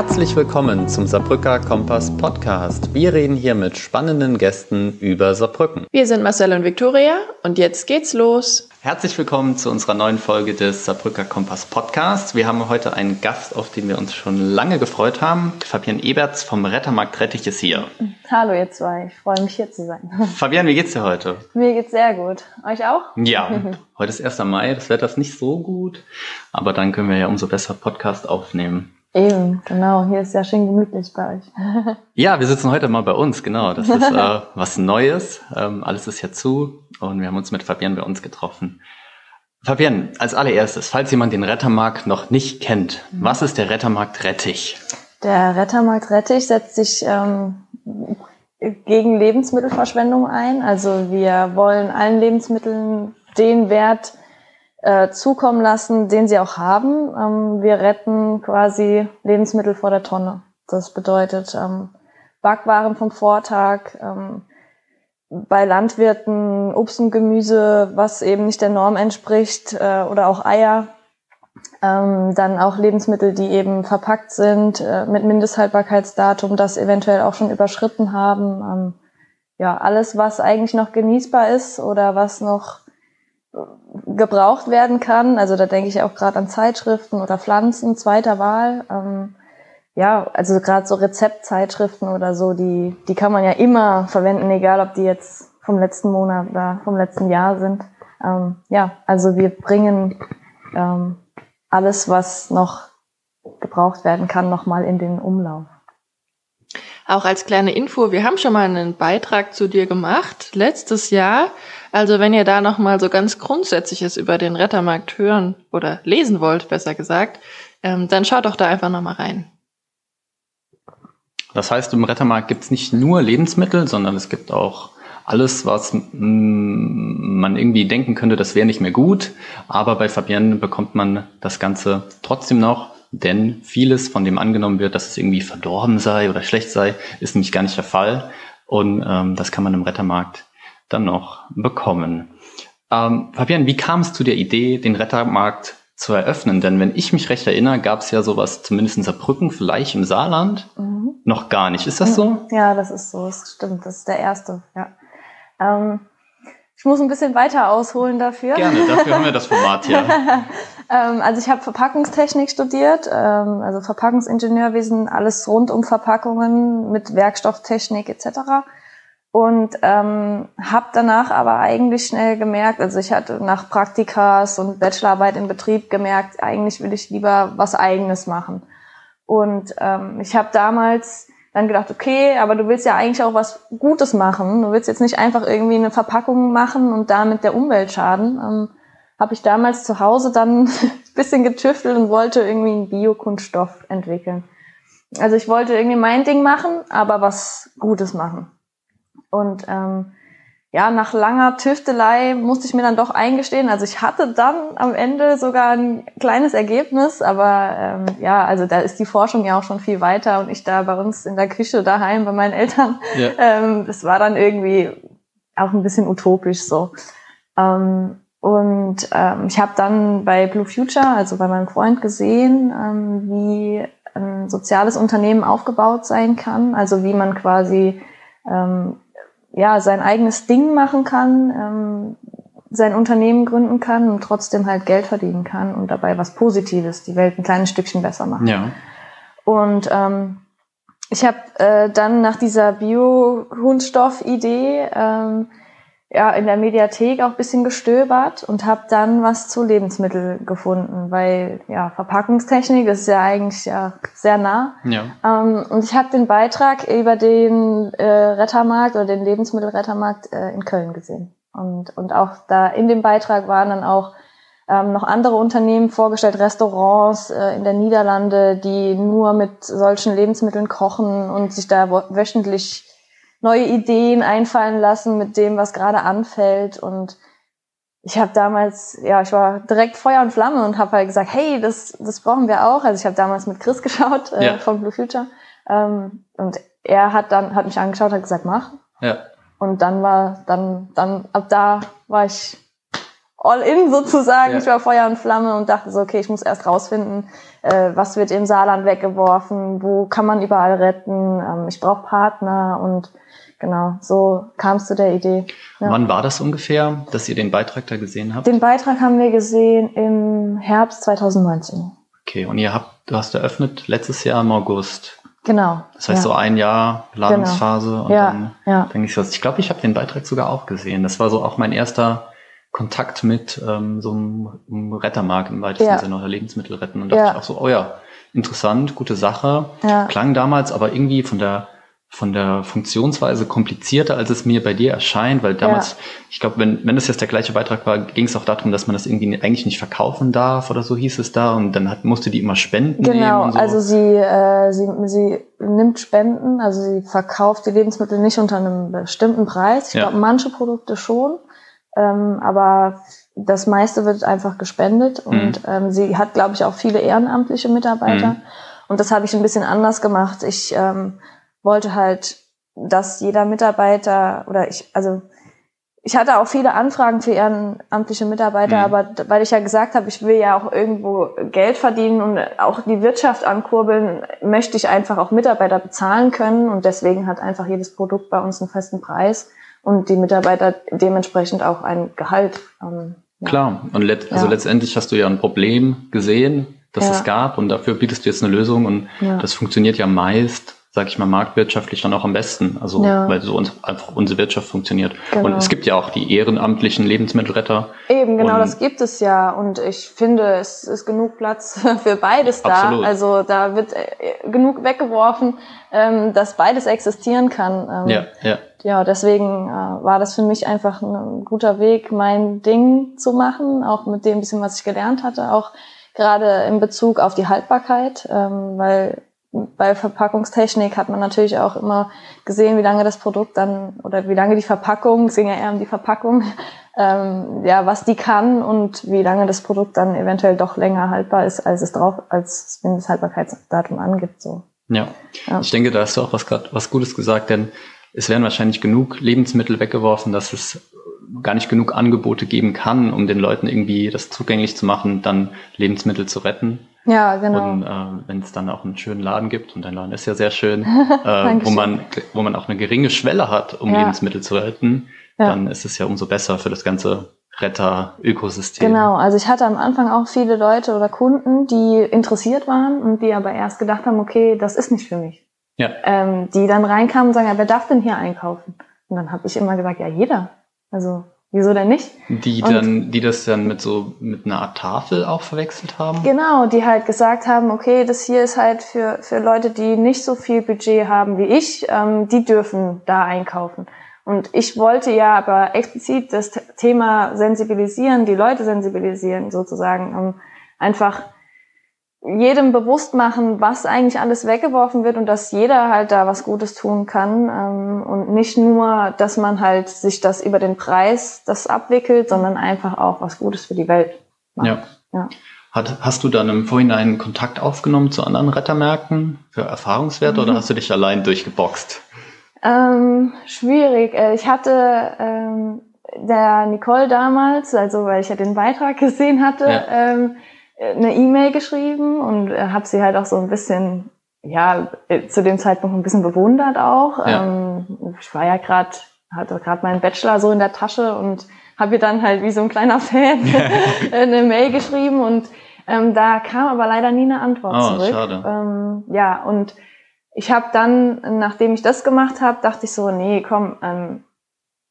Herzlich willkommen zum Saarbrücker Kompass Podcast. Wir reden hier mit spannenden Gästen über Saarbrücken. Wir sind Marcel und Viktoria und jetzt geht's los. Herzlich willkommen zu unserer neuen Folge des Saarbrücker Kompass Podcasts. Wir haben heute einen Gast, auf den wir uns schon lange gefreut haben. Fabian Eberts vom Rettermarkt Rettich ist hier. Hallo ihr zwei, ich freue mich hier zu sein. Fabian, wie geht's dir heute? Mir geht's sehr gut. Euch auch? Ja, heute ist 1. Mai, das Wetter ist nicht so gut, aber dann können wir ja umso besser Podcast aufnehmen. Eben, genau. Hier ist ja schön gemütlich bei euch. ja, wir sitzen heute mal bei uns, genau. Das ist äh, was Neues. Ähm, alles ist ja zu und wir haben uns mit Fabian bei uns getroffen. Fabian, als allererstes, falls jemand den Rettermarkt noch nicht kennt, mhm. was ist der Rettermarkt Rettich? Der Rettermarkt Rettich setzt sich ähm, gegen Lebensmittelverschwendung ein. Also wir wollen allen Lebensmitteln den Wert äh, zukommen lassen, den sie auch haben. Ähm, wir retten quasi Lebensmittel vor der Tonne. Das bedeutet ähm, Backwaren vom Vortag, ähm, bei Landwirten Obst und Gemüse, was eben nicht der Norm entspricht, äh, oder auch Eier. Ähm, dann auch Lebensmittel, die eben verpackt sind äh, mit Mindesthaltbarkeitsdatum, das eventuell auch schon überschritten haben. Ähm, ja, alles, was eigentlich noch genießbar ist oder was noch gebraucht werden kann. Also da denke ich auch gerade an Zeitschriften oder Pflanzen zweiter Wahl. Ähm, ja, also gerade so Rezeptzeitschriften oder so, die, die kann man ja immer verwenden, egal ob die jetzt vom letzten Monat oder vom letzten Jahr sind. Ähm, ja, also wir bringen ähm, alles, was noch gebraucht werden kann, nochmal in den Umlauf. Auch als kleine Info, wir haben schon mal einen Beitrag zu dir gemacht, letztes Jahr. Also wenn ihr da nochmal so ganz Grundsätzliches über den Rettermarkt hören oder lesen wollt, besser gesagt, ähm, dann schaut doch da einfach nochmal rein. Das heißt, im Rettermarkt gibt es nicht nur Lebensmittel, sondern es gibt auch alles, was man irgendwie denken könnte, das wäre nicht mehr gut. Aber bei Fabienne bekommt man das Ganze trotzdem noch denn vieles, von dem angenommen wird, dass es irgendwie verdorben sei oder schlecht sei, ist nämlich gar nicht der Fall. Und ähm, das kann man im Rettermarkt dann noch bekommen. Ähm, Fabian, wie kam es zu der Idee, den Rettermarkt zu eröffnen? Denn wenn ich mich recht erinnere, gab es ja sowas zumindest in Saarbrücken, vielleicht im Saarland, mhm. noch gar nicht. Ist das so? Ja, das ist so. Das stimmt. Das ist der erste. Ja. Ähm, ich muss ein bisschen weiter ausholen dafür. Gerne, dafür haben wir das Format hier. ähm, also ich habe Verpackungstechnik studiert, ähm, also Verpackungsingenieurwesen, alles rund um Verpackungen mit Werkstofftechnik etc. Und ähm, habe danach aber eigentlich schnell gemerkt, also ich hatte nach Praktikas und Bachelorarbeit im Betrieb gemerkt, eigentlich will ich lieber was eigenes machen. Und ähm, ich habe damals dann gedacht, okay, aber du willst ja eigentlich auch was Gutes machen. Du willst jetzt nicht einfach irgendwie eine Verpackung machen und damit der Umwelt schaden. Ähm, Habe ich damals zu Hause dann ein bisschen getüftelt und wollte irgendwie einen Biokunststoff entwickeln. Also ich wollte irgendwie mein Ding machen, aber was Gutes machen. Und ähm, ja, nach langer Tüftelei musste ich mir dann doch eingestehen. Also ich hatte dann am Ende sogar ein kleines Ergebnis, aber ähm, ja, also da ist die Forschung ja auch schon viel weiter und ich da bei uns in der Küche daheim bei meinen Eltern, ja. ähm, das war dann irgendwie auch ein bisschen utopisch so. Ähm, und ähm, ich habe dann bei Blue Future, also bei meinem Freund gesehen, ähm, wie ein soziales Unternehmen aufgebaut sein kann, also wie man quasi ähm, ja, sein eigenes Ding machen kann, ähm, sein Unternehmen gründen kann und trotzdem halt Geld verdienen kann und dabei was Positives, die Welt ein kleines Stückchen besser machen. Ja. Und ähm, ich habe äh, dann nach dieser Bio-Kunststoff-Idee ähm, ja, in der Mediathek auch bisschen gestöbert und habe dann was zu Lebensmitteln gefunden, weil ja Verpackungstechnik ist ja eigentlich ja sehr nah. Ja. Ähm, und ich habe den Beitrag über den äh, Rettermarkt oder den Lebensmittelrettermarkt äh, in Köln gesehen. Und, und auch da in dem Beitrag waren dann auch ähm, noch andere Unternehmen vorgestellt, Restaurants äh, in der Niederlande, die nur mit solchen Lebensmitteln kochen und sich da wöchentlich neue Ideen einfallen lassen mit dem, was gerade anfällt. Und ich habe damals, ja, ich war direkt Feuer und Flamme und habe halt gesagt, hey, das, das brauchen wir auch. Also ich habe damals mit Chris geschaut äh, ja. von Blue Future. Ähm, und er hat dann, hat mich angeschaut, hat gesagt, mach. Ja. Und dann war, dann, dann, ab da war ich all in sozusagen. Ja. Ich war Feuer und Flamme und dachte so, okay, ich muss erst rausfinden, äh, was wird im Saarland weggeworfen, wo kann man überall retten, ähm, ich brauche Partner und genau, so kam es zu der Idee. Ja. Wann war das ungefähr, dass ihr den Beitrag da gesehen habt? Den Beitrag haben wir gesehen im Herbst 2019. Okay, und ihr habt, du hast eröffnet letztes Jahr im August. Genau. Das heißt ja. so ein Jahr Planungsphase genau. und ja, dann ja. denke ich was. Ich glaube, ich habe den Beitrag sogar auch gesehen. Das war so auch mein erster Kontakt mit ähm, so einem Rettermarkt im weitesten ja. Sinne oder Lebensmittel retten. Und dachte ich auch so, oh ja, interessant, gute Sache. Klang damals aber irgendwie von der von der Funktionsweise komplizierter, als es mir bei dir erscheint, weil damals, ja. ich glaube, wenn, wenn das jetzt der gleiche Beitrag war, ging es auch darum, dass man das irgendwie eigentlich nicht verkaufen darf oder so hieß es da und dann hat, musste die immer Spenden genau, nehmen. Genau, so. also sie, äh, sie, sie nimmt Spenden, also sie verkauft die Lebensmittel nicht unter einem bestimmten Preis. Ich ja. glaube, manche Produkte schon, ähm, aber das meiste wird einfach gespendet mhm. und ähm, sie hat, glaube ich, auch viele ehrenamtliche Mitarbeiter. Mhm. Und das habe ich ein bisschen anders gemacht. Ich ähm, wollte halt, dass jeder Mitarbeiter oder ich, also ich hatte auch viele Anfragen für ehrenamtliche Mitarbeiter, mhm. aber weil ich ja gesagt habe, ich will ja auch irgendwo Geld verdienen und auch die Wirtschaft ankurbeln, möchte ich einfach auch Mitarbeiter bezahlen können und deswegen hat einfach jedes Produkt bei uns einen festen Preis und die Mitarbeiter dementsprechend auch ein Gehalt. Ähm, ja. Klar, und let also ja. letztendlich hast du ja ein Problem gesehen, das ja. es gab und dafür bietest du jetzt eine Lösung und das funktioniert ja meist sag ich mal, marktwirtschaftlich dann auch am besten. Also ja. weil so uns, einfach unsere Wirtschaft funktioniert. Genau. Und es gibt ja auch die ehrenamtlichen Lebensmittelretter. Eben, genau, das gibt es ja. Und ich finde, es ist genug Platz für beides da. Absolut. Also da wird äh, genug weggeworfen, ähm, dass beides existieren kann. Ähm, ja, ja. Ja, deswegen äh, war das für mich einfach ein guter Weg, mein Ding zu machen, auch mit dem bisschen, was ich gelernt hatte, auch gerade in Bezug auf die Haltbarkeit, ähm, weil bei Verpackungstechnik hat man natürlich auch immer gesehen, wie lange das Produkt dann oder wie lange die Verpackung, es ging ja eher um die Verpackung, ähm, ja, was die kann und wie lange das Produkt dann eventuell doch länger haltbar ist, als es drauf, als wenn das Haltbarkeitsdatum angibt. So. Ja. ja. ich denke, da hast du auch was, was Gutes gesagt, denn es werden wahrscheinlich genug Lebensmittel weggeworfen, dass es gar nicht genug Angebote geben kann, um den Leuten irgendwie das zugänglich zu machen, dann Lebensmittel zu retten. Ja, genau. Und äh, wenn es dann auch einen schönen Laden gibt, und dein Laden ist ja sehr schön, äh, wo man wo man auch eine geringe Schwelle hat, um ja. Lebensmittel zu retten, ja. dann ist es ja umso besser für das ganze Retter-Ökosystem. Genau, also ich hatte am Anfang auch viele Leute oder Kunden, die interessiert waren und die aber erst gedacht haben, okay, das ist nicht für mich. Ja. Ähm, die dann reinkamen und sagen, ja, wer darf denn hier einkaufen? Und dann habe ich immer gesagt, ja, jeder. Also Wieso denn nicht? Die und dann, die das dann mit so mit einer Art Tafel auch verwechselt haben? Genau, die halt gesagt haben, okay, das hier ist halt für, für Leute, die nicht so viel Budget haben wie ich, ähm, die dürfen da einkaufen. Und ich wollte ja aber explizit das Thema sensibilisieren, die Leute sensibilisieren sozusagen, um einfach jedem bewusst machen, was eigentlich alles weggeworfen wird und dass jeder halt da was Gutes tun kann ähm, und nicht nur, dass man halt sich das über den Preis das abwickelt, sondern einfach auch was Gutes für die Welt macht. Ja. ja. Hat, hast du dann im Vorhinein Kontakt aufgenommen zu anderen Rettermärkten für Erfahrungswerte mhm. oder hast du dich allein durchgeboxt? Ähm, schwierig. Äh, ich hatte ähm, der Nicole damals, also weil ich ja den Beitrag gesehen hatte, ja. Eine E-Mail geschrieben und habe sie halt auch so ein bisschen, ja, zu dem Zeitpunkt ein bisschen bewundert auch. Ja. Ähm, ich war ja gerade, hatte gerade meinen Bachelor so in der Tasche und habe ihr dann halt wie so ein kleiner Fan eine Mail geschrieben und ähm, da kam aber leider nie eine Antwort oh, zurück. Schade. Ähm, ja, und ich habe dann, nachdem ich das gemacht habe, dachte ich so, nee, komm, ähm,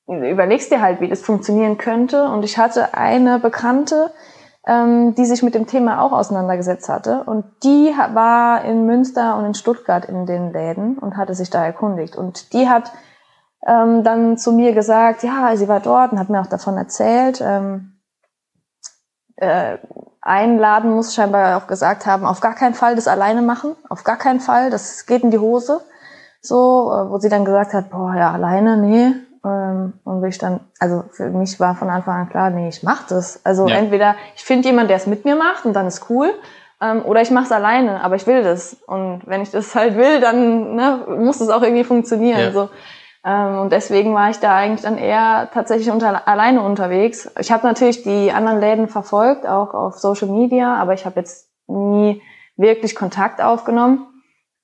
überlegst dir halt, wie das funktionieren könnte. Und ich hatte eine Bekannte, ähm, die sich mit dem Thema auch auseinandergesetzt hatte. Und die war in Münster und in Stuttgart in den Läden und hatte sich da erkundigt. Und die hat ähm, dann zu mir gesagt, ja, sie war dort und hat mir auch davon erzählt. Ähm, äh, ein Laden muss scheinbar auch gesagt haben, auf gar keinen Fall das alleine machen, auf gar keinen Fall, das geht in die Hose. So, äh, wo sie dann gesagt hat, boah, ja, alleine, nee, und ich dann, also für mich war von Anfang an klar, nee, ich mach das. Also ja. entweder ich finde jemanden, der es mit mir macht und dann ist cool, ähm, oder ich mache es alleine, aber ich will das. Und wenn ich das halt will, dann ne, muss es auch irgendwie funktionieren. Ja. So. Ähm, und deswegen war ich da eigentlich dann eher tatsächlich unter, alleine unterwegs. Ich habe natürlich die anderen Läden verfolgt, auch auf Social Media, aber ich habe jetzt nie wirklich Kontakt aufgenommen.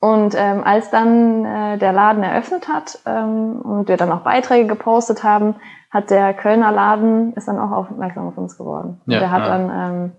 Und ähm, als dann äh, der Laden eröffnet hat ähm, und wir dann auch Beiträge gepostet haben, hat der Kölner Laden ist dann auch aufmerksam auf uns geworden. Ja, der hat ja. dann ähm,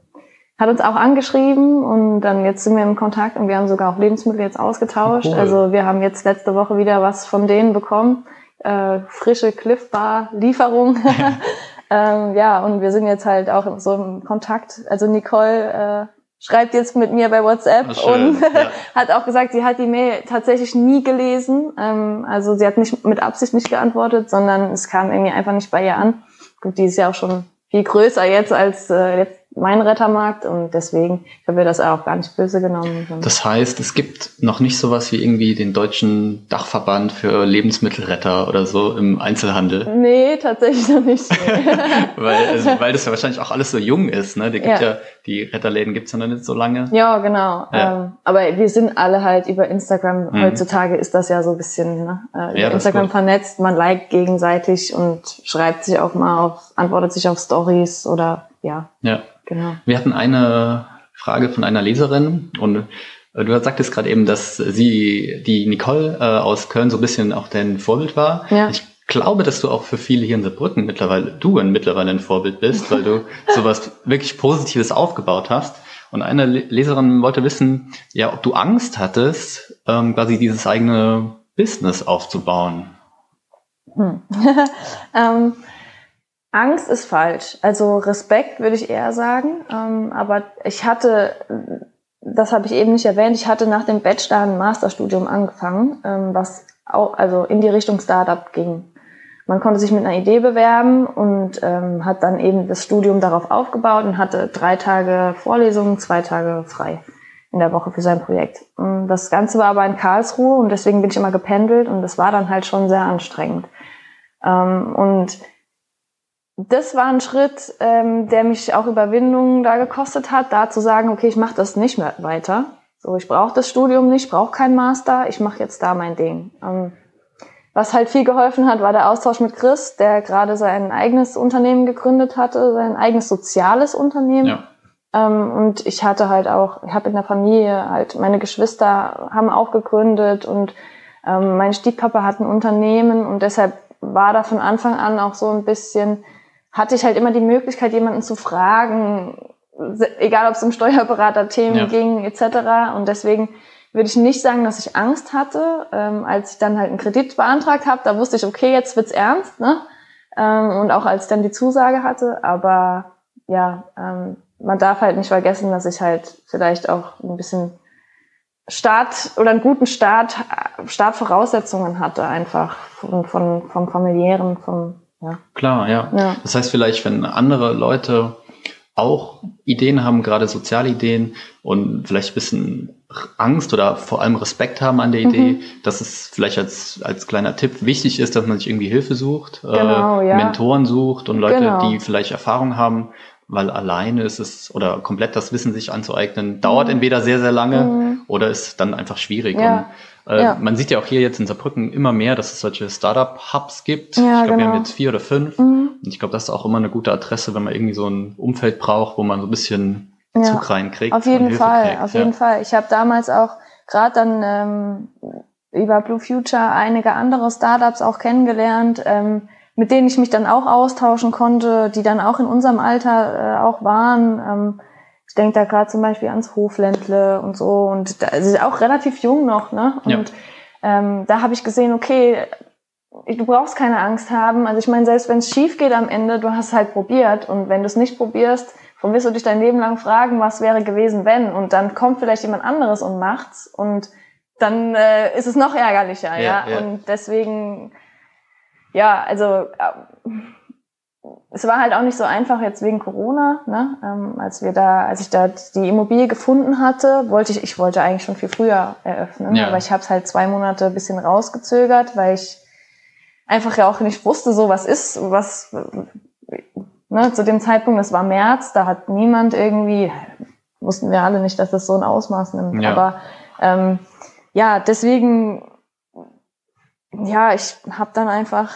hat uns auch angeschrieben und dann jetzt sind wir im Kontakt und wir haben sogar auch Lebensmittel jetzt ausgetauscht. Cool. Also wir haben jetzt letzte Woche wieder was von denen bekommen. Äh, frische Cliff Bar Lieferung. ähm, ja, und wir sind jetzt halt auch so im Kontakt. Also Nicole äh, schreibt jetzt mit mir bei WhatsApp und ja. hat auch gesagt, sie hat die Mail tatsächlich nie gelesen. Ähm, also sie hat nicht mit Absicht nicht geantwortet, sondern es kam irgendwie einfach nicht bei ihr an. Gut, die ist ja auch schon viel größer jetzt als äh, mein Rettermarkt und deswegen ich habe mir das auch gar nicht böse genommen. Das heißt, es gibt noch nicht sowas wie irgendwie den deutschen Dachverband für Lebensmittelretter oder so im Einzelhandel. Nee, tatsächlich noch nicht. weil, also, weil das ja wahrscheinlich auch alles so jung ist, ne? Die gibt ja, ja die Retterläden gibt's ja noch nicht so lange. Ja, genau. Ja. Ähm, aber wir sind alle halt über Instagram. Mhm. Heutzutage ist das ja so ein bisschen ne? äh, ja, Instagram vernetzt. Man liked gegenseitig und schreibt sich auch mal auf, antwortet sich auf Stories oder ja. Ja. Genau. Wir hatten eine Frage von einer Leserin und äh, du sagtest gerade eben, dass sie, die Nicole äh, aus Köln, so ein bisschen auch dein Vorbild war. Ja. Ich glaube, dass du auch für viele hier in Saarbrücken mittlerweile, du mittlerweile ein Vorbild bist, weil du sowas wirklich Positives aufgebaut hast. Und eine Leserin wollte wissen, ja, ob du Angst hattest, ähm, quasi dieses eigene Business aufzubauen. Hm. ähm, Angst ist falsch. Also Respekt würde ich eher sagen. Ähm, aber ich hatte, das habe ich eben nicht erwähnt, ich hatte nach dem Bachelor ein Masterstudium angefangen, ähm, was auch, also in die Richtung Startup ging. Man konnte sich mit einer Idee bewerben und ähm, hat dann eben das Studium darauf aufgebaut und hatte drei Tage Vorlesungen, zwei Tage frei in der Woche für sein Projekt. Und das Ganze war aber in Karlsruhe und deswegen bin ich immer gependelt und das war dann halt schon sehr anstrengend. Ähm, und das war ein Schritt, ähm, der mich auch Überwindung da gekostet hat, da zu sagen, okay, ich mache das nicht mehr weiter. So, ich brauche das Studium nicht, brauche keinen Master, ich mache jetzt da mein Ding. Ähm, was halt viel geholfen hat, war der Austausch mit Chris, der gerade sein eigenes Unternehmen gegründet hatte, sein eigenes soziales Unternehmen. Ja. Ähm, und ich hatte halt auch, ich habe in der Familie halt, meine Geschwister haben auch gegründet und ähm, mein Stiefpapa hat ein Unternehmen und deshalb war da von Anfang an auch so ein bisschen, hatte ich halt immer die Möglichkeit, jemanden zu fragen, egal ob es um Steuerberaterthemen ja. ging etc. Und deswegen würde ich nicht sagen, dass ich Angst hatte. Ähm, als ich dann halt einen Kredit beantragt habe, da wusste ich, okay, jetzt wird's ernst. Ne? Ähm, und auch als ich dann die Zusage hatte. Aber ja, ähm, man darf halt nicht vergessen, dass ich halt vielleicht auch ein bisschen Start oder einen guten Start, Startvoraussetzungen hatte einfach von, von vom familiären, vom ja. Klar, ja. ja. Das heißt vielleicht, wenn andere Leute auch Ideen haben, gerade soziale Ideen und vielleicht ein bisschen Angst oder vor allem Respekt haben an der Idee, mhm. dass es vielleicht als, als kleiner Tipp wichtig ist, dass man sich irgendwie Hilfe sucht, genau, äh, ja. Mentoren sucht und Leute, genau. die vielleicht Erfahrung haben, weil alleine ist es oder komplett das Wissen sich anzueignen, dauert mhm. entweder sehr, sehr lange mhm. Oder ist dann einfach schwierig. Ja. Und äh, ja. Man sieht ja auch hier jetzt in Saarbrücken immer mehr, dass es solche Startup-Hubs gibt. Ja, ich glaube, genau. wir haben genau. jetzt vier oder fünf. Mhm. Und ich glaube, das ist auch immer eine gute Adresse, wenn man irgendwie so ein Umfeld braucht, wo man so ein bisschen ja. Zug reinkriegt. Auf jeden Fall, kriegt. auf jeden Fall. Ich habe damals auch gerade dann ähm, über Blue Future einige andere Startups auch kennengelernt, ähm, mit denen ich mich dann auch austauschen konnte, die dann auch in unserem Alter äh, auch waren. Ähm, denke da gerade zum Beispiel ans Hofländle und so und da ist auch relativ jung noch, ne? Und ja. ähm, da habe ich gesehen, okay, du brauchst keine Angst haben. Also ich meine, selbst wenn es schief geht am Ende, du hast halt probiert und wenn du es nicht probierst, dann wirst du dich dein Leben lang fragen, was wäre gewesen, wenn und dann kommt vielleicht jemand anderes und macht's und dann äh, ist es noch ärgerlicher, ja. ja? ja. Und deswegen, ja, also äh, es war halt auch nicht so einfach jetzt wegen Corona, ne? Ähm, als wir da, als ich da die Immobilie gefunden hatte, wollte ich, ich wollte eigentlich schon viel früher eröffnen, ja. aber ich habe es halt zwei Monate ein bisschen rausgezögert, weil ich einfach ja auch nicht wusste, so was ist, was ne, zu dem Zeitpunkt, das war März, da hat niemand irgendwie, wussten wir alle nicht, dass das so ein Ausmaß nimmt. Ja. Aber ähm, ja, deswegen ja, ich habe dann einfach,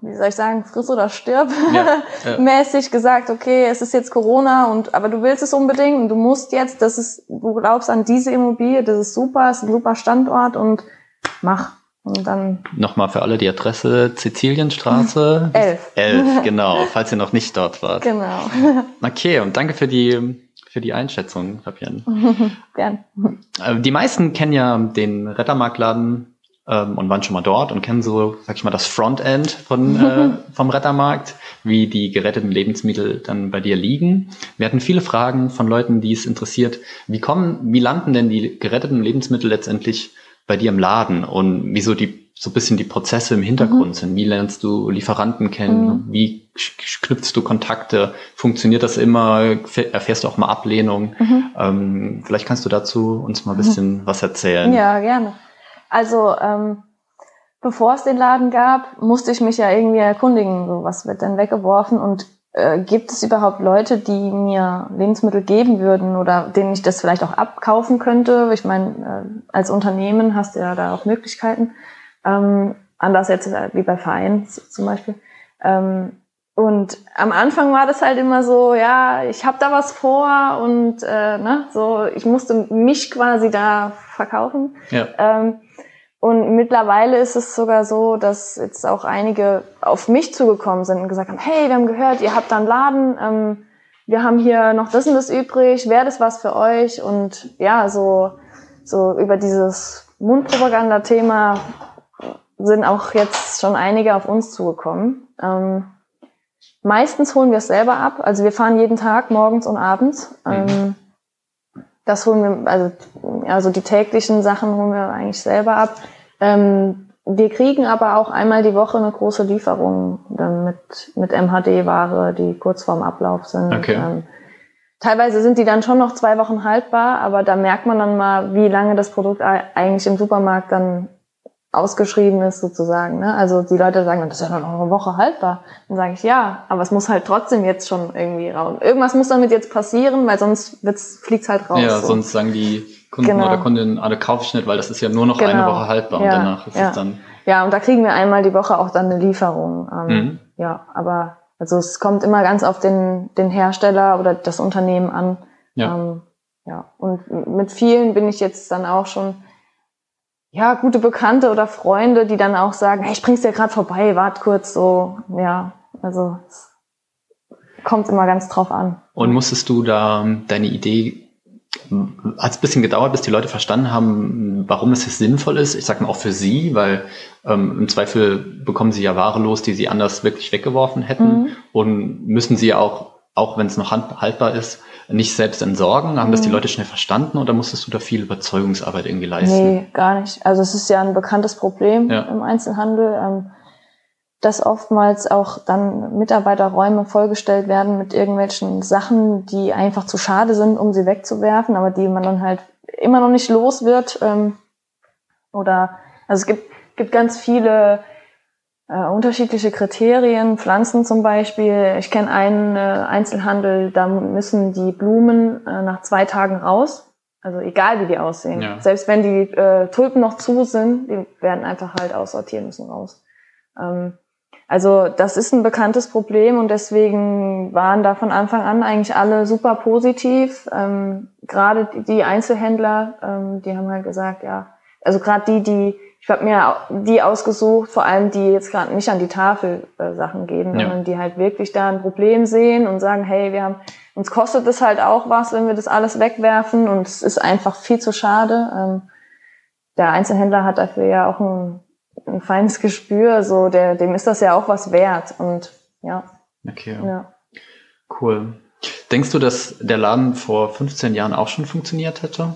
wie soll ich sagen, friss oder stirb ja, ja. mäßig gesagt, okay, es ist jetzt Corona und aber du willst es unbedingt und du musst jetzt, das ist, du glaubst an diese Immobilie, das ist super, ist ein super Standort und mach. Und dann. Nochmal für alle die Adresse Sizilienstraße. Elf. Elf, genau, falls ihr noch nicht dort wart. Genau. Okay, und danke für die, für die Einschätzung, Fabienne. Gern. Äh, die meisten kennen ja den Rettermarktladen ähm, und waren schon mal dort und kennen so, sag ich mal, das Frontend von, äh, vom Rettermarkt, wie die geretteten Lebensmittel dann bei dir liegen. Wir hatten viele Fragen von Leuten, die es interessiert, wie kommen, wie landen denn die geretteten Lebensmittel letztendlich bei dir im Laden und wieso die so ein bisschen die Prozesse im Hintergrund mhm. sind. Wie lernst du Lieferanten kennen? Mhm. Wie knüpfst du Kontakte? Funktioniert das immer? Erfährst du auch mal Ablehnung? Mhm. Ähm, vielleicht kannst du dazu uns mal ein bisschen was erzählen. Ja, gerne. Also ähm, bevor es den Laden gab, musste ich mich ja irgendwie erkundigen, so was wird denn weggeworfen und äh, gibt es überhaupt Leute, die mir Lebensmittel geben würden oder denen ich das vielleicht auch abkaufen könnte? Ich meine, äh, als Unternehmen hast du ja da auch Möglichkeiten. Ähm, anders jetzt wie bei Vereinen zum Beispiel. Ähm, und am Anfang war das halt immer so, ja, ich habe da was vor und äh, ne, so, ich musste mich quasi da verkaufen. Ja. Ähm, und mittlerweile ist es sogar so, dass jetzt auch einige auf mich zugekommen sind und gesagt haben, hey, wir haben gehört, ihr habt da einen Laden, ähm, wir haben hier noch das und das übrig, wäre das was für euch? Und ja, so, so über dieses Mundpropaganda-Thema sind auch jetzt schon einige auf uns zugekommen. Ähm, meistens holen wir es selber ab. Also wir fahren jeden Tag morgens und abends. Mhm. Ähm, das holen wir, also, also die täglichen Sachen holen wir eigentlich selber ab. Ähm, wir kriegen aber auch einmal die Woche eine große Lieferung dann mit, mit MHD-Ware, die kurz vorm Ablauf sind. Okay. Ähm, teilweise sind die dann schon noch zwei Wochen haltbar, aber da merkt man dann mal, wie lange das Produkt eigentlich im Supermarkt dann ausgeschrieben ist sozusagen. Ne? Also die Leute sagen, das ist ja noch eine Woche haltbar. Dann sage ich, ja, aber es muss halt trotzdem jetzt schon irgendwie raus. Irgendwas muss damit jetzt passieren, weil sonst fliegt es halt raus. Ja, so. sonst sagen die Kunden genau. oder Kundinnen, alle kauf ich nicht, weil das ist ja nur noch genau. eine Woche haltbar ja, und danach ist ja. es dann... Ja, und da kriegen wir einmal die Woche auch dann eine Lieferung. Ähm, mhm. Ja, aber also es kommt immer ganz auf den, den Hersteller oder das Unternehmen an. Ja. Ähm, ja, und mit vielen bin ich jetzt dann auch schon ja, gute Bekannte oder Freunde, die dann auch sagen, hey, ich bring's dir gerade vorbei, wart kurz so, ja, also es kommt immer ganz drauf an. Und musstest du da ähm, deine Idee hat es ein bisschen gedauert, bis die Leute verstanden haben, warum es jetzt sinnvoll ist. Ich sage mal auch für sie, weil ähm, im Zweifel bekommen sie ja Ware los, die sie anders wirklich weggeworfen hätten mhm. und müssen sie auch, auch wenn es noch haltbar ist, nicht selbst entsorgen? Haben mhm. das die mhm. Leute schnell verstanden oder musstest du da viel Überzeugungsarbeit irgendwie leisten? Nee, gar nicht. Also es ist ja ein bekanntes Problem ja. im Einzelhandel, ähm, dass oftmals auch dann Mitarbeiterräume vollgestellt werden mit irgendwelchen Sachen, die einfach zu schade sind, um sie wegzuwerfen, aber die man dann halt immer noch nicht los wird. Ähm, oder also es gibt, gibt ganz viele äh, unterschiedliche Kriterien, Pflanzen zum Beispiel. Ich kenne einen äh, Einzelhandel, da müssen die Blumen äh, nach zwei Tagen raus. Also egal wie die aussehen. Ja. Selbst wenn die äh, Tulpen noch zu sind, die werden einfach halt aussortieren müssen raus. Ähm, also das ist ein bekanntes Problem und deswegen waren da von Anfang an eigentlich alle super positiv. Ähm, gerade die Einzelhändler, ähm, die haben halt gesagt, ja, also gerade die, die ich habe mir die ausgesucht, vor allem die jetzt gerade nicht an die Tafel äh, Sachen geben, ja. sondern die halt wirklich da ein Problem sehen und sagen, hey, wir haben, uns kostet es halt auch was, wenn wir das alles wegwerfen und es ist einfach viel zu schade. Ähm, der Einzelhändler hat dafür ja auch ein, ein feines Gespür, so der, dem ist das ja auch was wert und ja. Okay. Ja. Cool. Denkst du, dass der Laden vor 15 Jahren auch schon funktioniert hätte?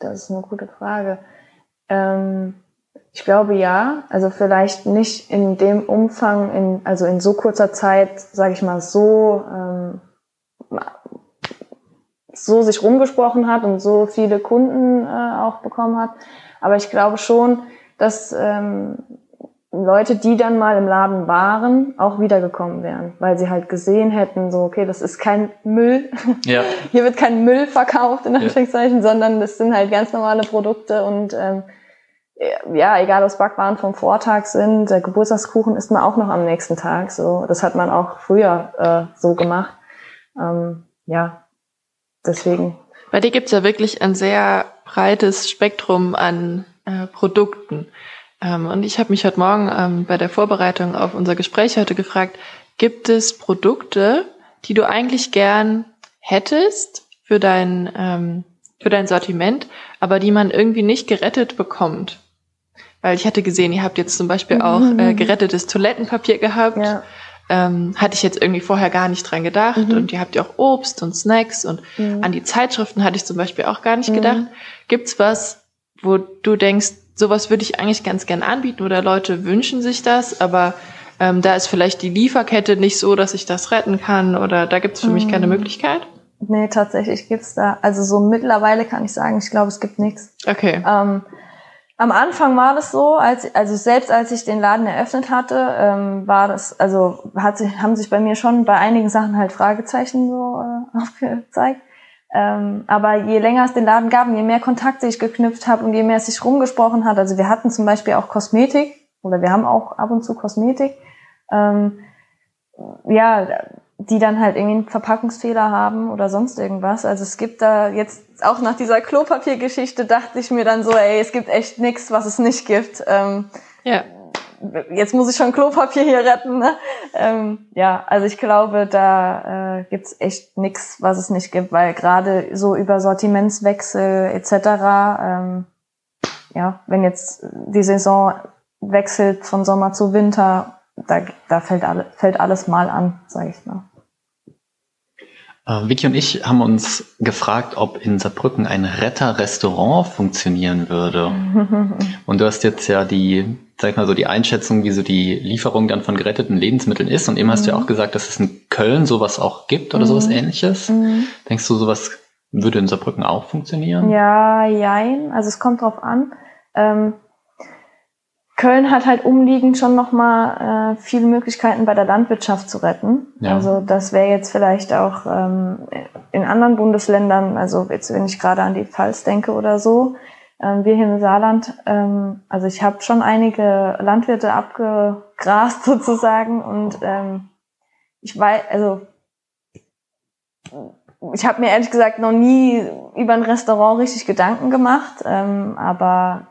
Das ist eine gute Frage. Ähm, ich glaube ja. Also vielleicht nicht in dem Umfang, in, also in so kurzer Zeit, sage ich mal, so ähm, so sich rumgesprochen hat und so viele Kunden äh, auch bekommen hat. Aber ich glaube schon, dass ähm, Leute, die dann mal im Laden waren, auch wiedergekommen wären, weil sie halt gesehen hätten, so, okay, das ist kein Müll. Ja. Hier wird kein Müll verkauft, in Anführungszeichen, ja. sondern das sind halt ganz normale Produkte und ähm, ja, egal ob es Backwaren vom Vortag sind, der Geburtstagskuchen isst man auch noch am nächsten Tag. So, das hat man auch früher äh, so gemacht. Ähm, ja, deswegen. Bei dir gibt's ja wirklich ein sehr breites Spektrum an äh, Produkten. Ähm, und ich habe mich heute Morgen ähm, bei der Vorbereitung auf unser Gespräch heute gefragt, gibt es Produkte, die du eigentlich gern hättest für dein, ähm, für dein Sortiment, aber die man irgendwie nicht gerettet bekommt? Weil ich hatte gesehen, ihr habt jetzt zum Beispiel mhm. auch äh, gerettetes Toilettenpapier gehabt. Ja. Ähm, hatte ich jetzt irgendwie vorher gar nicht dran gedacht. Mhm. Und ihr habt ja auch Obst und Snacks und mhm. an die Zeitschriften hatte ich zum Beispiel auch gar nicht gedacht. Gibt's was, wo du denkst, sowas würde ich eigentlich ganz gern anbieten oder Leute wünschen sich das, aber ähm, da ist vielleicht die Lieferkette nicht so, dass ich das retten kann oder da gibt's für mich keine mhm. Möglichkeit? Nee, tatsächlich gibt's da. Also so mittlerweile kann ich sagen, ich glaube, es gibt nichts. Okay. Ähm, am Anfang war das so, als, also selbst als ich den Laden eröffnet hatte, ähm, war das, also hat sich, haben sich bei mir schon bei einigen Sachen halt Fragezeichen so äh, aufgezeigt. Ähm, aber je länger es den Laden gab und je mehr Kontakte ich geknüpft habe und je mehr es sich rumgesprochen hat, also wir hatten zum Beispiel auch Kosmetik oder wir haben auch ab und zu Kosmetik, ähm, ja, die dann halt irgendwie einen Verpackungsfehler haben oder sonst irgendwas. Also es gibt da jetzt auch nach dieser Klopapiergeschichte dachte ich mir dann so, ey, es gibt echt nichts, was es nicht gibt. Ähm, ja. Jetzt muss ich schon Klopapier hier retten. Ne? Ähm, ja, also ich glaube, da äh, gibt's echt nichts, was es nicht gibt, weil gerade so über Sortimentswechsel etc. Ähm, ja, wenn jetzt die Saison wechselt von Sommer zu Winter, da, da fällt, alle, fällt alles mal an, sage ich mal. Äh, Vicky und ich haben uns gefragt, ob in Saarbrücken ein Retter-Restaurant funktionieren würde. und du hast jetzt ja die, sag ich mal so, die Einschätzung, wie so die Lieferung dann von geretteten Lebensmitteln ist. Und eben mhm. hast du ja mhm. auch gesagt, dass es in Köln sowas auch gibt oder mhm. sowas ähnliches. Mhm. Denkst du, sowas würde in Saarbrücken auch funktionieren? Ja, jein. Also es kommt drauf an. Ähm, Köln hat halt umliegend schon nochmal äh, viele Möglichkeiten bei der Landwirtschaft zu retten. Ja. Also das wäre jetzt vielleicht auch ähm, in anderen Bundesländern, also jetzt wenn ich gerade an die Pfalz denke oder so, wir hier im Saarland, ähm, also ich habe schon einige Landwirte abgegrast sozusagen und ähm, ich weiß, also ich habe mir ehrlich gesagt noch nie über ein Restaurant richtig Gedanken gemacht, ähm, aber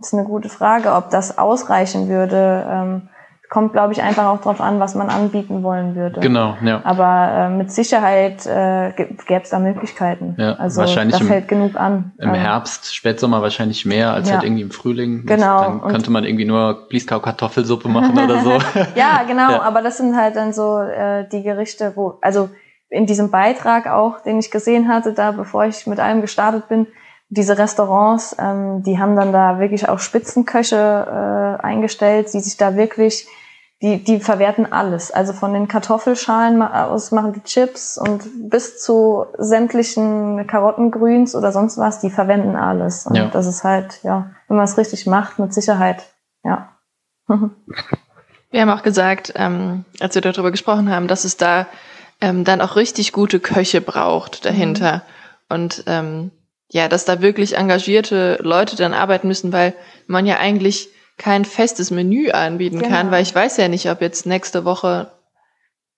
ist eine gute Frage, ob das ausreichen würde. Ähm, kommt, glaube ich, einfach auch darauf an, was man anbieten wollen würde. Genau, ja. Aber äh, mit Sicherheit äh, gäbe es da Möglichkeiten. Ja, also wahrscheinlich da fällt genug an. Im ähm, Herbst, Spätsommer wahrscheinlich mehr als ja. halt irgendwie im Frühling. Genau. Dann könnte man irgendwie nur Blieskau Kartoffelsuppe machen oder so. ja, genau. Ja. Aber das sind halt dann so äh, die Gerichte, wo, also in diesem Beitrag auch, den ich gesehen hatte, da bevor ich mit allem gestartet bin, diese Restaurants, ähm, die haben dann da wirklich auch Spitzenköche äh, eingestellt, die sich da wirklich, die, die verwerten alles. Also von den Kartoffelschalen aus machen die Chips und bis zu sämtlichen Karottengrüns oder sonst was, die verwenden alles. Und ja. das ist halt, ja, wenn man es richtig macht, mit Sicherheit, ja. Wir haben auch gesagt, ähm, als wir darüber gesprochen haben, dass es da ähm, dann auch richtig gute Köche braucht dahinter. Mhm. Und ähm, ja, dass da wirklich engagierte Leute dann arbeiten müssen, weil man ja eigentlich kein festes Menü anbieten genau. kann, weil ich weiß ja nicht, ob jetzt nächste Woche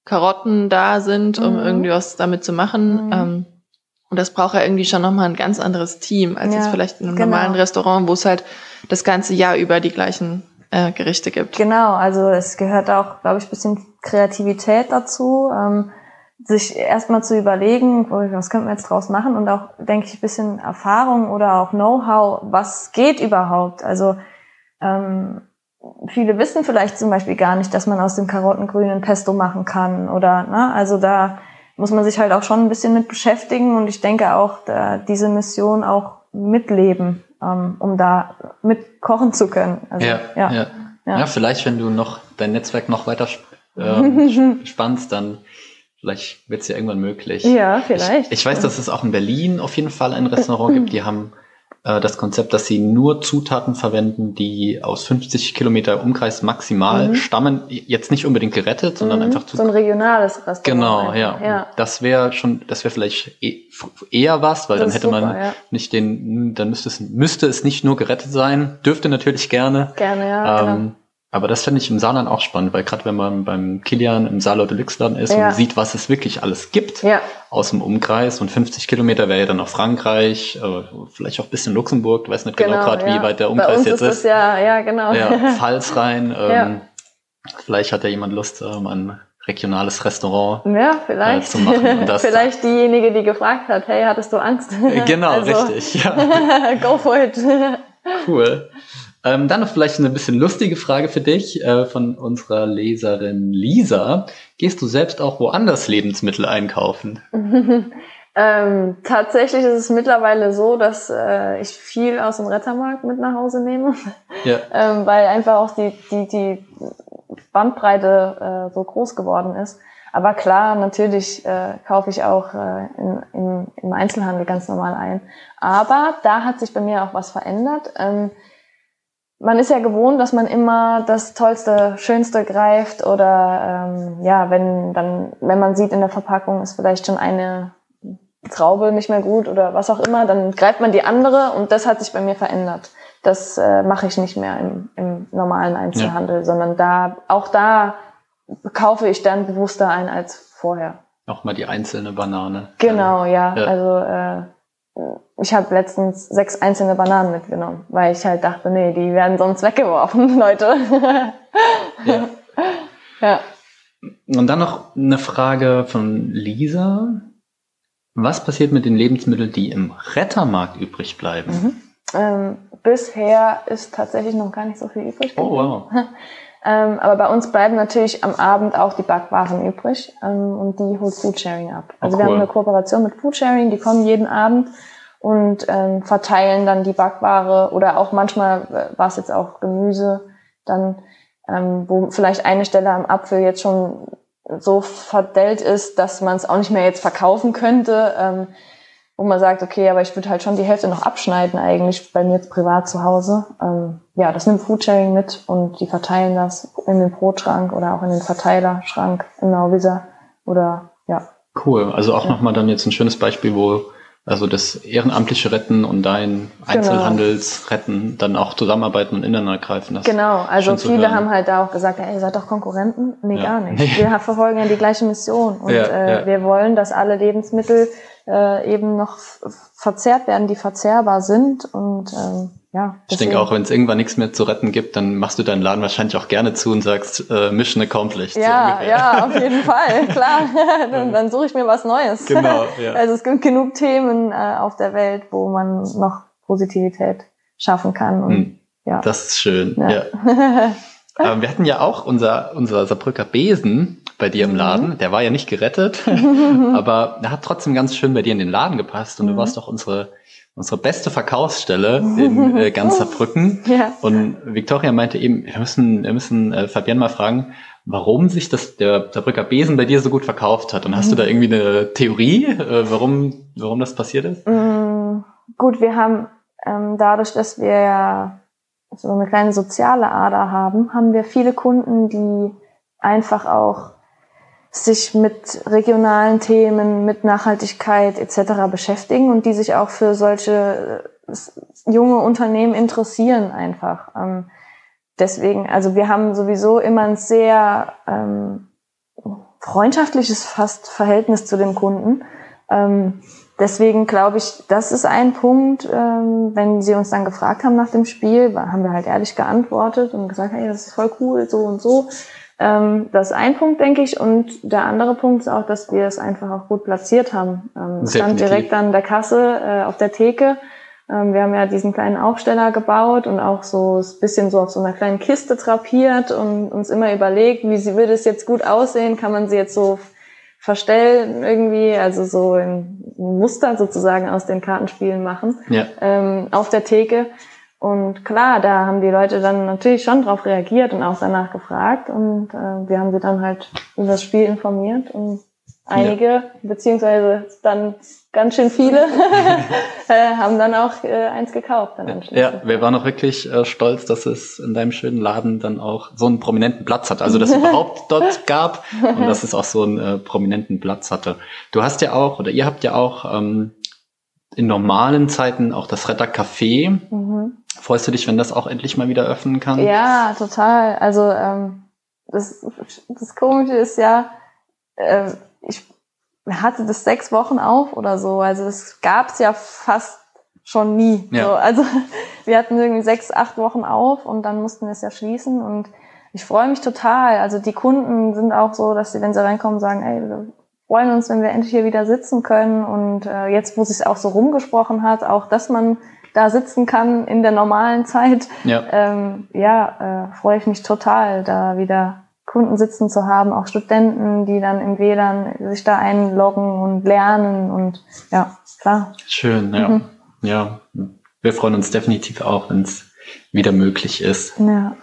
Karotten da sind, um mhm. irgendwie was damit zu machen. Mhm. Ähm, und das braucht ja irgendwie schon nochmal ein ganz anderes Team, als ja, jetzt vielleicht in einem genau. normalen Restaurant, wo es halt das ganze Jahr über die gleichen äh, Gerichte gibt. Genau, also es gehört auch, glaube ich, bisschen Kreativität dazu. Ähm, sich erstmal zu überlegen, was könnten wir jetzt draus machen und auch, denke ich, ein bisschen Erfahrung oder auch Know-how, was geht überhaupt. Also ähm, viele wissen vielleicht zum Beispiel gar nicht, dass man aus dem Karottengrünen Pesto machen kann oder, ne, also da muss man sich halt auch schon ein bisschen mit beschäftigen und ich denke auch, da, diese Mission auch mitleben, ähm, um da mitkochen zu können. Also, ja, ja, ja. ja. ja vielleicht, wenn du noch dein Netzwerk noch weiter äh, spannst, dann Vielleicht wird es ja irgendwann möglich. Ja, vielleicht. Ich, ich weiß, dass es auch in Berlin auf jeden Fall ein Restaurant gibt. Die haben äh, das Konzept, dass sie nur Zutaten verwenden, die aus 50 Kilometer Umkreis maximal mhm. stammen. Jetzt nicht unbedingt gerettet, sondern mhm. einfach zu. So ein regionales Restaurant. Genau, ja. ja. Das wäre schon, das wäre vielleicht e eher was, weil das dann hätte super, man ja. nicht den, dann müsste es, müsste es nicht nur gerettet sein. Dürfte natürlich gerne. Gerne, ja. Ähm, genau. Aber das finde ich im Saarland auch spannend, weil gerade wenn man beim Kilian im Saarlau Deluxe Laden ist ja. und sieht, was es wirklich alles gibt ja. aus dem Umkreis und 50 Kilometer wäre ja dann noch Frankreich, äh, vielleicht auch ein bisschen Luxemburg, du weißt nicht genau, genau gerade, ja. wie weit der Umkreis jetzt ist. ist. ja, ja, genau. Ja, Pfalz rein. Ähm, vielleicht hat ja jemand Lust, ähm, ein regionales Restaurant ja, vielleicht. Äh, zu machen. vielleicht diejenige, die gefragt hat, hey, hattest du Angst? Genau, also, richtig. Ja. Go for it. Cool. Ähm, dann noch vielleicht eine bisschen lustige Frage für dich äh, von unserer Leserin Lisa. Gehst du selbst auch woanders Lebensmittel einkaufen? ähm, tatsächlich ist es mittlerweile so, dass äh, ich viel aus dem Rettermarkt mit nach Hause nehme, ja. ähm, weil einfach auch die, die, die Bandbreite äh, so groß geworden ist. Aber klar, natürlich äh, kaufe ich auch äh, in, in, im Einzelhandel ganz normal ein. Aber da hat sich bei mir auch was verändert. Ähm, man ist ja gewohnt, dass man immer das Tollste, Schönste greift oder ähm, ja, wenn dann, wenn man sieht in der Verpackung ist vielleicht schon eine Traube nicht mehr gut oder was auch immer, dann greift man die andere und das hat sich bei mir verändert. Das äh, mache ich nicht mehr im, im normalen Einzelhandel, ja. sondern da auch da kaufe ich dann bewusster ein als vorher. Nochmal die einzelne Banane. Genau, ja. ja. Also äh, ich habe letztens sechs einzelne Bananen mitgenommen, weil ich halt dachte, nee, die werden sonst weggeworfen, Leute. ja. ja. Und dann noch eine Frage von Lisa. Was passiert mit den Lebensmitteln, die im Rettermarkt übrig bleiben? Mhm. Ähm, bisher ist tatsächlich noch gar nicht so viel übrig. Oh, wow. ähm, aber bei uns bleiben natürlich am Abend auch die Backwaren übrig ähm, und die holt Foodsharing ab. Also oh, cool. wir haben eine Kooperation mit Foodsharing, die kommen jeden Abend und ähm, verteilen dann die Backware oder auch manchmal äh, war es jetzt auch Gemüse, dann ähm, wo vielleicht eine Stelle am Apfel jetzt schon so verdellt ist, dass man es auch nicht mehr jetzt verkaufen könnte, ähm, wo man sagt, okay, aber ich würde halt schon die Hälfte noch abschneiden eigentlich bei mir jetzt privat zu Hause. Ähm, ja, das nimmt Foodsharing mit und die verteilen das in den Brotschrank oder auch in den Verteilerschrank in Nauwieser oder ja. Cool, also auch ja. nochmal dann jetzt ein schönes Beispiel, wo also das ehrenamtliche Retten und dein genau. Einzelhandelsretten dann auch zusammenarbeiten und ineinander greifen. Das genau, also viele haben halt da auch gesagt, ey, ihr seid doch Konkurrenten. Nee, ja. gar nicht. Wir verfolgen ja die gleiche Mission und ja, äh, ja. wir wollen, dass alle Lebensmittel äh, eben noch verzehrt werden, die verzehrbar sind und ähm, ja. Ich denke auch, wenn es irgendwann nichts mehr zu retten gibt, dann machst du deinen Laden wahrscheinlich auch gerne zu und sagst äh, Mission accomplished. Ja, so ja, auf jeden Fall, klar. dann, dann suche ich mir was Neues. Genau. Ja. Also es gibt genug Themen äh, auf der Welt, wo man noch Positivität schaffen kann. Und, hm. ja. Das ist schön. Ja. ja. ähm, wir hatten ja auch unser unser Saarbrücker Besen bei dir im mhm. Laden. Der war ja nicht gerettet, aber der hat trotzdem ganz schön bei dir in den Laden gepasst und mhm. du warst doch unsere unsere beste Verkaufsstelle in äh, ganz Saarbrücken. ja. Und Victoria meinte eben, wir müssen, wir müssen äh, Fabienne mal fragen, warum sich das der Saarbrücker Besen bei dir so gut verkauft hat. Und hast du da irgendwie eine Theorie, äh, warum, warum das passiert ist? Mm, gut, wir haben ähm, dadurch, dass wir ja so eine kleine soziale Ader haben, haben wir viele Kunden, die einfach auch sich mit regionalen Themen, mit Nachhaltigkeit etc. beschäftigen und die sich auch für solche äh, junge Unternehmen interessieren einfach. Ähm, deswegen, also wir haben sowieso immer ein sehr ähm, freundschaftliches fast Verhältnis zu den Kunden. Ähm, deswegen glaube ich, das ist ein Punkt, ähm, wenn sie uns dann gefragt haben nach dem Spiel, haben wir halt ehrlich geantwortet und gesagt, hey, das ist voll cool, so und so. Ähm, das ist ein Punkt, denke ich. Und der andere Punkt ist auch, dass wir es einfach auch gut platziert haben. Ähm, stand direkt an der Kasse, äh, auf der Theke. Ähm, wir haben ja diesen kleinen Aufsteller gebaut und auch so ein bisschen so auf so einer kleinen Kiste trapiert und uns immer überlegt, wie sie würde es jetzt gut aussehen, kann man sie jetzt so verstellen irgendwie, also so ein Muster sozusagen aus den Kartenspielen machen, ja. ähm, auf der Theke. Und klar, da haben die Leute dann natürlich schon drauf reagiert und auch danach gefragt. Und äh, wir haben sie dann halt über das Spiel informiert. Und einige, ja. beziehungsweise dann ganz schön viele äh, haben dann auch äh, eins gekauft. Dann ja, wir waren auch wirklich äh, stolz, dass es in deinem schönen Laden dann auch so einen prominenten Platz hat. Also dass es überhaupt dort gab und dass es auch so einen äh, prominenten Platz hatte. Du hast ja auch, oder ihr habt ja auch ähm, in normalen Zeiten auch das Retter Café. Mhm. Freust du dich, wenn das auch endlich mal wieder öffnen kann? Ja, total. Also ähm, das, das Komische ist ja, äh, ich hatte das sechs Wochen auf oder so. Also das gab's ja fast schon nie. Ja. So, also wir hatten irgendwie sechs, acht Wochen auf und dann mussten wir es ja schließen und ich freue mich total. Also die Kunden sind auch so, dass sie, wenn sie reinkommen, sagen, ey, wir freuen uns, wenn wir endlich hier wieder sitzen können. Und äh, jetzt, wo sich auch so rumgesprochen hat, auch, dass man da sitzen kann in der normalen Zeit, ja, ähm, ja äh, freue ich mich total, da wieder Kunden sitzen zu haben, auch Studenten, die dann im WLAN sich da einloggen und lernen und ja, klar. Schön, ja. Mhm. Ja, wir freuen uns definitiv auch, wenn es wieder möglich ist. Ja.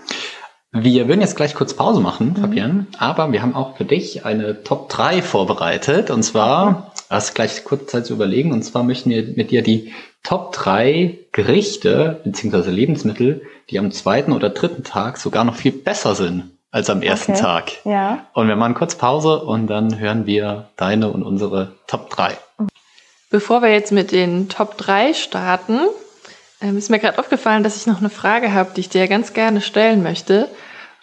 Wir würden jetzt gleich kurz Pause machen, mhm. Fabian, aber wir haben auch für dich eine Top 3 vorbereitet und zwar, hast gleich kurz Zeit zu überlegen, und zwar möchten wir mit dir die Top 3 Gerichte bzw. Lebensmittel, die am zweiten oder dritten Tag sogar noch viel besser sind als am ersten okay. Tag. Ja. Und wir machen kurz Pause und dann hören wir deine und unsere Top 3. Bevor wir jetzt mit den Top 3 starten, ähm, ist mir gerade aufgefallen, dass ich noch eine Frage habe, die ich dir ganz gerne stellen möchte.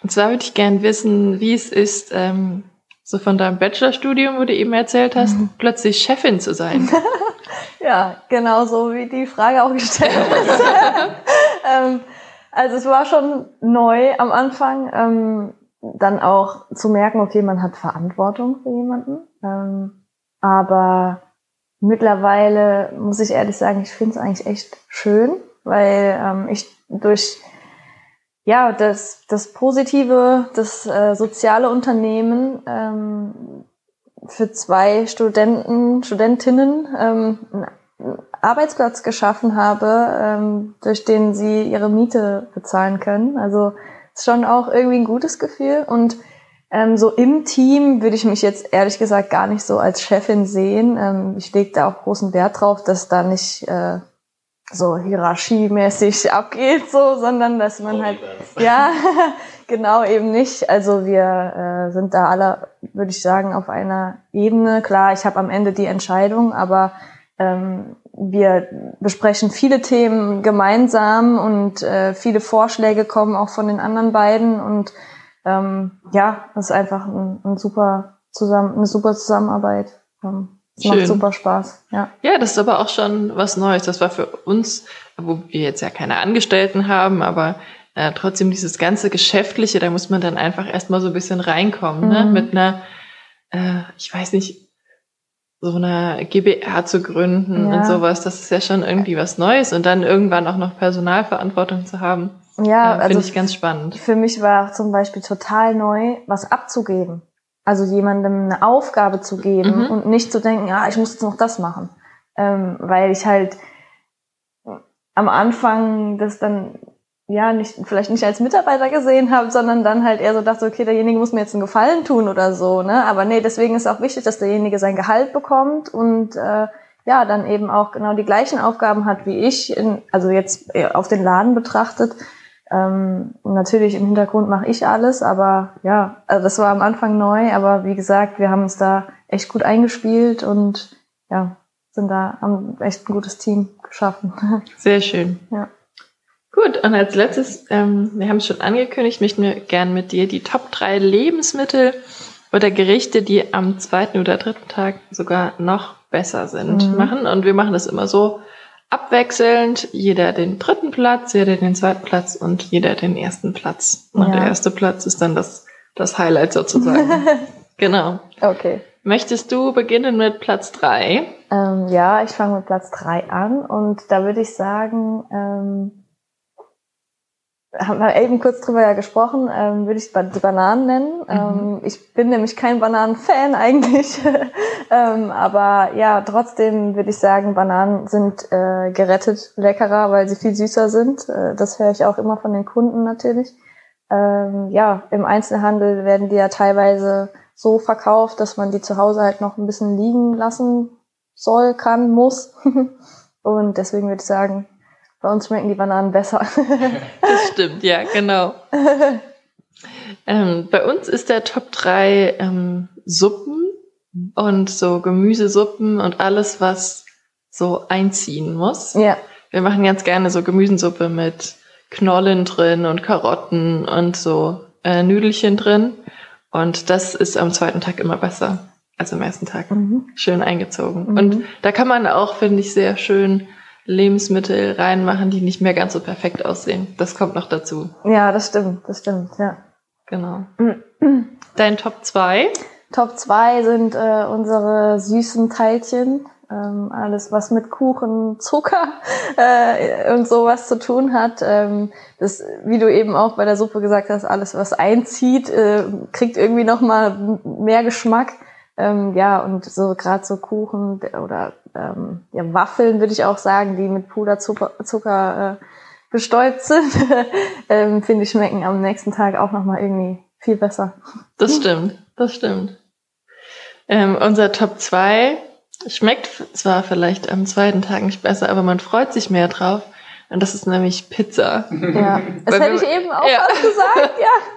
Und zwar würde ich gerne wissen, wie es ist, ähm, so von deinem Bachelorstudium, wo du eben erzählt hast, mhm. plötzlich Chefin zu sein. ja, genau so wie die Frage auch gestellt ist. ähm, also es war schon neu am Anfang, ähm, dann auch zu merken, okay, man hat Verantwortung für jemanden. Ähm, aber mittlerweile muss ich ehrlich sagen, ich finde es eigentlich echt schön, weil ähm, ich durch ja das, das Positive, das äh, soziale Unternehmen ähm, für zwei Studenten, Studentinnen ähm, Arbeitsplatz geschaffen habe, ähm, durch den sie ihre Miete bezahlen können. Also ist schon auch irgendwie ein gutes Gefühl. Und ähm, so im Team würde ich mich jetzt ehrlich gesagt gar nicht so als Chefin sehen. Ähm, ich lege da auch großen Wert drauf, dass da nicht äh, so hierarchiemäßig abgeht, so, sondern dass man halt, ja, genau eben nicht. Also wir äh, sind da alle, würde ich sagen, auf einer Ebene. Klar, ich habe am Ende die Entscheidung, aber ähm, wir besprechen viele Themen gemeinsam und äh, viele Vorschläge kommen auch von den anderen beiden und ähm, ja, das ist einfach ein, ein super zusammen, eine super Zusammenarbeit. Ähm, es macht super Spaß. Ja. ja, das ist aber auch schon was Neues. Das war für uns, wo wir jetzt ja keine Angestellten haben, aber äh, trotzdem dieses ganze Geschäftliche, da muss man dann einfach erstmal so ein bisschen reinkommen, ne? mhm. ne? Mit einer, äh, ich weiß nicht, so eine GBR zu gründen ja. und sowas, das ist ja schon irgendwie was Neues und dann irgendwann auch noch Personalverantwortung zu haben. Ja, äh, also finde ich ganz spannend. Für mich war zum Beispiel total neu, was abzugeben. Also jemandem eine Aufgabe zu geben mhm. und nicht zu denken, ja, ich muss jetzt noch das machen. Ähm, weil ich halt am Anfang das dann ja, nicht, vielleicht nicht als Mitarbeiter gesehen habe, sondern dann halt eher so dachte, okay, derjenige muss mir jetzt einen Gefallen tun oder so, ne? Aber nee, deswegen ist auch wichtig, dass derjenige sein Gehalt bekommt und äh, ja, dann eben auch genau die gleichen Aufgaben hat wie ich, in, also jetzt auf den Laden betrachtet. Ähm, und natürlich im Hintergrund mache ich alles, aber ja, also das war am Anfang neu, aber wie gesagt, wir haben uns da echt gut eingespielt und ja, sind da, haben echt ein gutes Team geschaffen. Sehr schön. Ja. Gut, und als letztes, ähm, wir haben es schon angekündigt, möchten wir gern mit dir die Top 3 Lebensmittel oder Gerichte, die am zweiten oder dritten Tag sogar noch besser sind, mhm. machen. Und wir machen das immer so abwechselnd. Jeder den dritten Platz, jeder den zweiten Platz und jeder den ersten Platz. Und ja. der erste Platz ist dann das, das Highlight sozusagen. genau. Okay. Möchtest du beginnen mit Platz 3? Ähm, ja, ich fange mit Platz 3 an und da würde ich sagen, ähm, haben wir eben kurz drüber ja gesprochen, ähm, würde ich die Bananen nennen. Mhm. Ähm, ich bin nämlich kein Bananen-Fan eigentlich, ähm, aber ja, trotzdem würde ich sagen, Bananen sind äh, gerettet leckerer, weil sie viel süßer sind. Äh, das höre ich auch immer von den Kunden natürlich. Ähm, ja, im Einzelhandel werden die ja teilweise so verkauft, dass man die zu Hause halt noch ein bisschen liegen lassen soll, kann, muss. Und deswegen würde ich sagen, bei uns schmecken die Bananen besser. das stimmt, ja, genau. ähm, bei uns ist der Top 3 ähm, Suppen und so Gemüsesuppen und alles, was so einziehen muss. Ja. Wir machen ganz gerne so Gemüsensuppe mit Knollen drin und Karotten und so äh, Nüdelchen drin. Und das ist am zweiten Tag immer besser als am ersten Tag. Mhm. Schön eingezogen. Mhm. Und da kann man auch, finde ich, sehr schön Lebensmittel reinmachen, die nicht mehr ganz so perfekt aussehen. Das kommt noch dazu. Ja, das stimmt, das stimmt, ja. Genau. Dein Top 2? Top 2 sind äh, unsere süßen Teilchen. Ähm, alles, was mit Kuchen, Zucker äh, und sowas zu tun hat. Ähm, das, wie du eben auch bei der Suppe gesagt hast, alles, was einzieht, äh, kriegt irgendwie noch mal mehr Geschmack. Ähm, ja, und so gerade so Kuchen oder ähm, ja, Waffeln würde ich auch sagen, die mit Puderzucker Zucker, äh, bestäubt sind, ähm, finde ich, schmecken am nächsten Tag auch nochmal irgendwie viel besser. Das stimmt, das stimmt. Ähm, unser Top 2 schmeckt zwar vielleicht am zweiten Tag nicht besser, aber man freut sich mehr drauf. Und das ist nämlich Pizza. Ja, das hätte ich eben auch ja. gesagt, ja.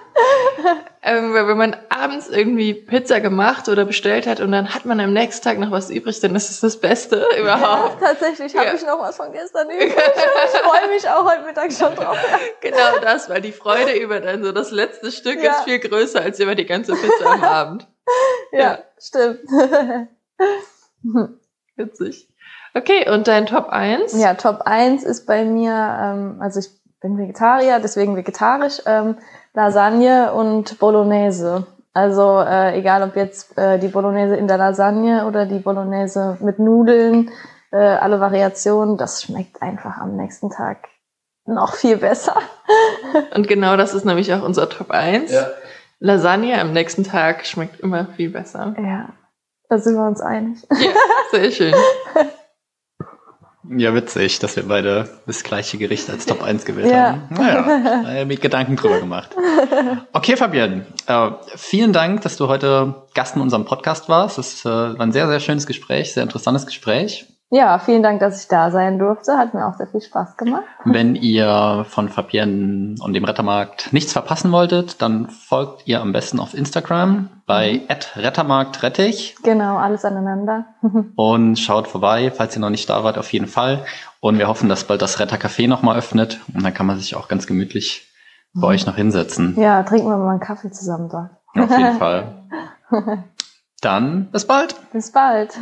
ähm, weil wenn man abends irgendwie Pizza gemacht oder bestellt hat und dann hat man am nächsten Tag noch was übrig, dann ist es das Beste überhaupt. Ja, tatsächlich habe ja. ich noch was von gestern übrig. ich freue mich auch heute Mittag schon drauf. genau das, weil die Freude über dann so das letzte Stück ja. ist viel größer als über die ganze Pizza am Abend. Ja, stimmt. Witzig. Okay, und dein Top 1? Ja, Top 1 ist bei mir, ähm, also ich bin Vegetarier, deswegen vegetarisch. Ähm, Lasagne und Bolognese. Also äh, egal ob jetzt äh, die Bolognese in der Lasagne oder die Bolognese mit Nudeln, äh, alle Variationen, das schmeckt einfach am nächsten Tag noch viel besser. Und genau das ist nämlich auch unser Top 1. Ja. Lasagne am nächsten Tag schmeckt immer viel besser. Ja, da sind wir uns einig. Ja, sehr schön. Ja, witzig, dass wir beide das gleiche Gericht als Top 1 gewählt ja. haben. Naja, ich Gedanken drüber gemacht. Okay, Fabian, äh, vielen Dank, dass du heute Gast in unserem Podcast warst. Es äh, war ein sehr, sehr schönes Gespräch, sehr interessantes Gespräch. Ja, vielen Dank, dass ich da sein durfte. Hat mir auch sehr viel Spaß gemacht. Wenn ihr von Fabienne und dem Rettermarkt nichts verpassen wolltet, dann folgt ihr am besten auf Instagram bei mhm. rettermarktrettich. Genau, alles aneinander. und schaut vorbei, falls ihr noch nicht da wart, auf jeden Fall. Und wir hoffen, dass bald das Rettercafé nochmal öffnet. Und dann kann man sich auch ganz gemütlich bei mhm. euch noch hinsetzen. Ja, trinken wir mal einen Kaffee zusammen dort. Auf jeden Fall. Dann bis bald. Bis bald.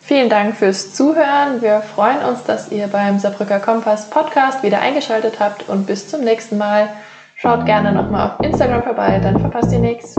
Vielen Dank fürs Zuhören. Wir freuen uns, dass ihr beim Saarbrücker Kompass Podcast wieder eingeschaltet habt und bis zum nächsten Mal. Schaut gerne nochmal auf Instagram vorbei, dann verpasst ihr nichts.